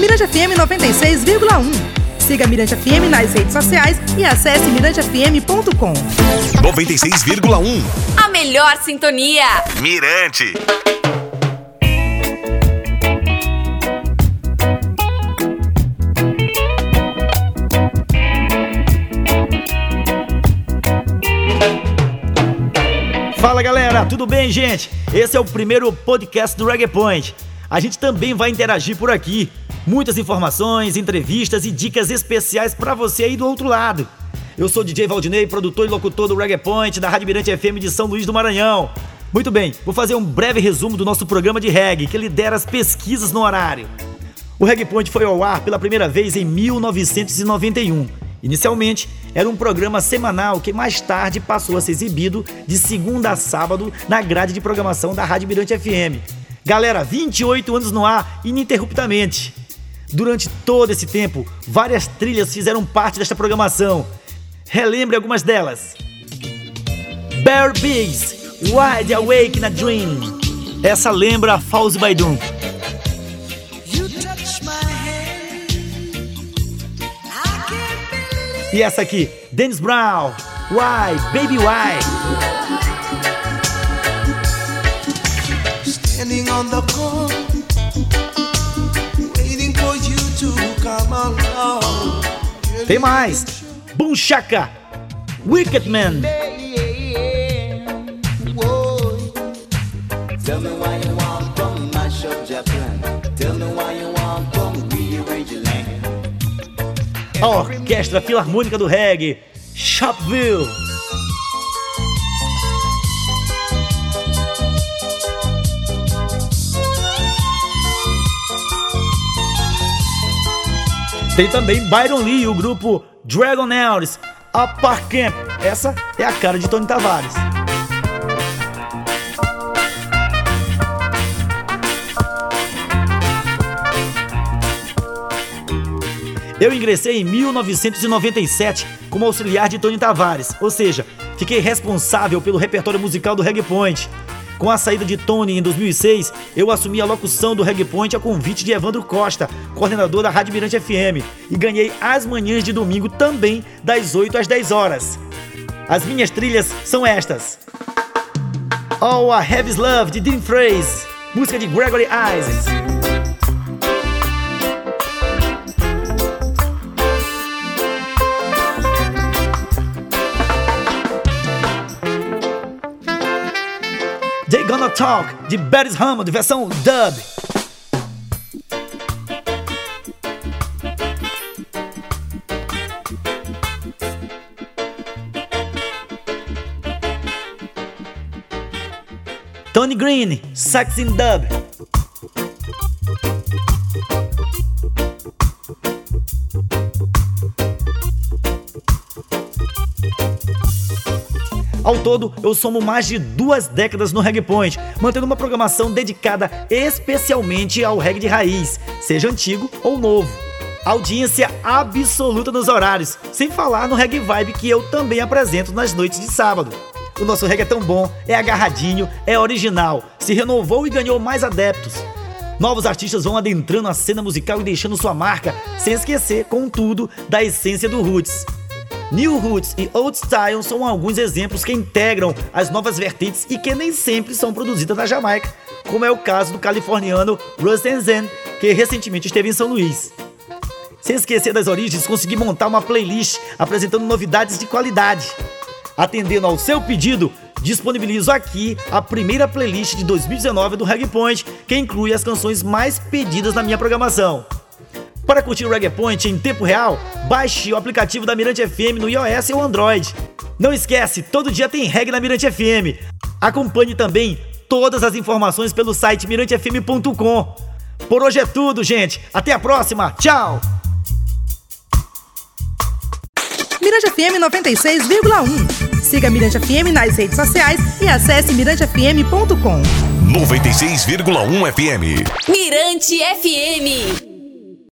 Mirante FM 96,1. Siga Mirante FM nas redes sociais e acesse mirantefm.com. 96,1. A melhor sintonia. Mirante. Fala galera, tudo bem, gente? Esse é o primeiro podcast do Reggae Point. A gente também vai interagir por aqui. Muitas informações, entrevistas e dicas especiais para você aí do outro lado. Eu sou DJ Valdinei, produtor e locutor do Reggae Point da Rádio Mirante FM de São Luís do Maranhão. Muito bem, vou fazer um breve resumo do nosso programa de reggae que lidera as pesquisas no horário. O Reggae Point foi ao ar pela primeira vez em 1991 Inicialmente, era um programa semanal que mais tarde passou a ser exibido de segunda a sábado na grade de programação da Rádio Mirante FM. Galera, 28 anos no ar, ininterruptamente. Durante todo esse tempo, várias trilhas fizeram parte desta programação. Relembre algumas delas. Bear Bigs, Wide Awake in a Dream. Essa lembra by Doom. E essa aqui, Dennis Brown, Why, Baby Why. Standing on the corner, waiting for you to come along. Tem mais, Boom Shaka, Wicked Man. Tell me why you want come mash up Japan. Tell me why you want come rearrange your land. A Orquestra Filarmônica do Reggae, Shopville. Tem também Byron Lee e o grupo Dragon Ellis, Up Park Camp. Essa é a cara de Tony Tavares. Eu ingressei em 1997 como auxiliar de Tony Tavares, ou seja, fiquei responsável pelo repertório musical do Reggae Point. Com a saída de Tony em 2006, eu assumi a locução do Reggae Point a convite de Evandro Costa, coordenador da Rádio Mirante FM, e ganhei as manhãs de domingo também das 8 às 10 horas. As minhas trilhas são estas: All a Heavy's Love de Dean Phrase, música de Gregory Isaacs. Gonna Talk, de Beres Hammond, versão dub. Tony Green, Sax in Dub. Ao todo, eu somo mais de duas décadas no Reggae Point, mantendo uma programação dedicada especialmente ao reggae de raiz, seja antigo ou novo. Audiência absoluta nos horários, sem falar no reggae vibe que eu também apresento nas noites de sábado. O nosso reggae é tão bom, é agarradinho, é original, se renovou e ganhou mais adeptos. Novos artistas vão adentrando a cena musical e deixando sua marca, sem esquecer, contudo, da essência do roots. New Roots e Old Style são alguns exemplos que integram as novas vertentes e que nem sempre são produzidas na Jamaica, como é o caso do californiano Russ Zen, que recentemente esteve em São Luís. Sem esquecer das origens, consegui montar uma playlist apresentando novidades de qualidade. Atendendo ao seu pedido, disponibilizo aqui a primeira playlist de 2019 do Reggae Point, que inclui as canções mais pedidas na minha programação. Para curtir o Reggae Point em tempo real, baixe o aplicativo da Mirante FM no iOS ou Android. Não esquece, todo dia tem reggae na Mirante FM. Acompanhe também todas as informações pelo site mirantefm.com. Por hoje é tudo, gente. Até a próxima. Tchau. Mirante FM 96,1. Siga Mirante FM nas redes sociais e acesse mirantefm.com. 96,1 FM. Mirante FM.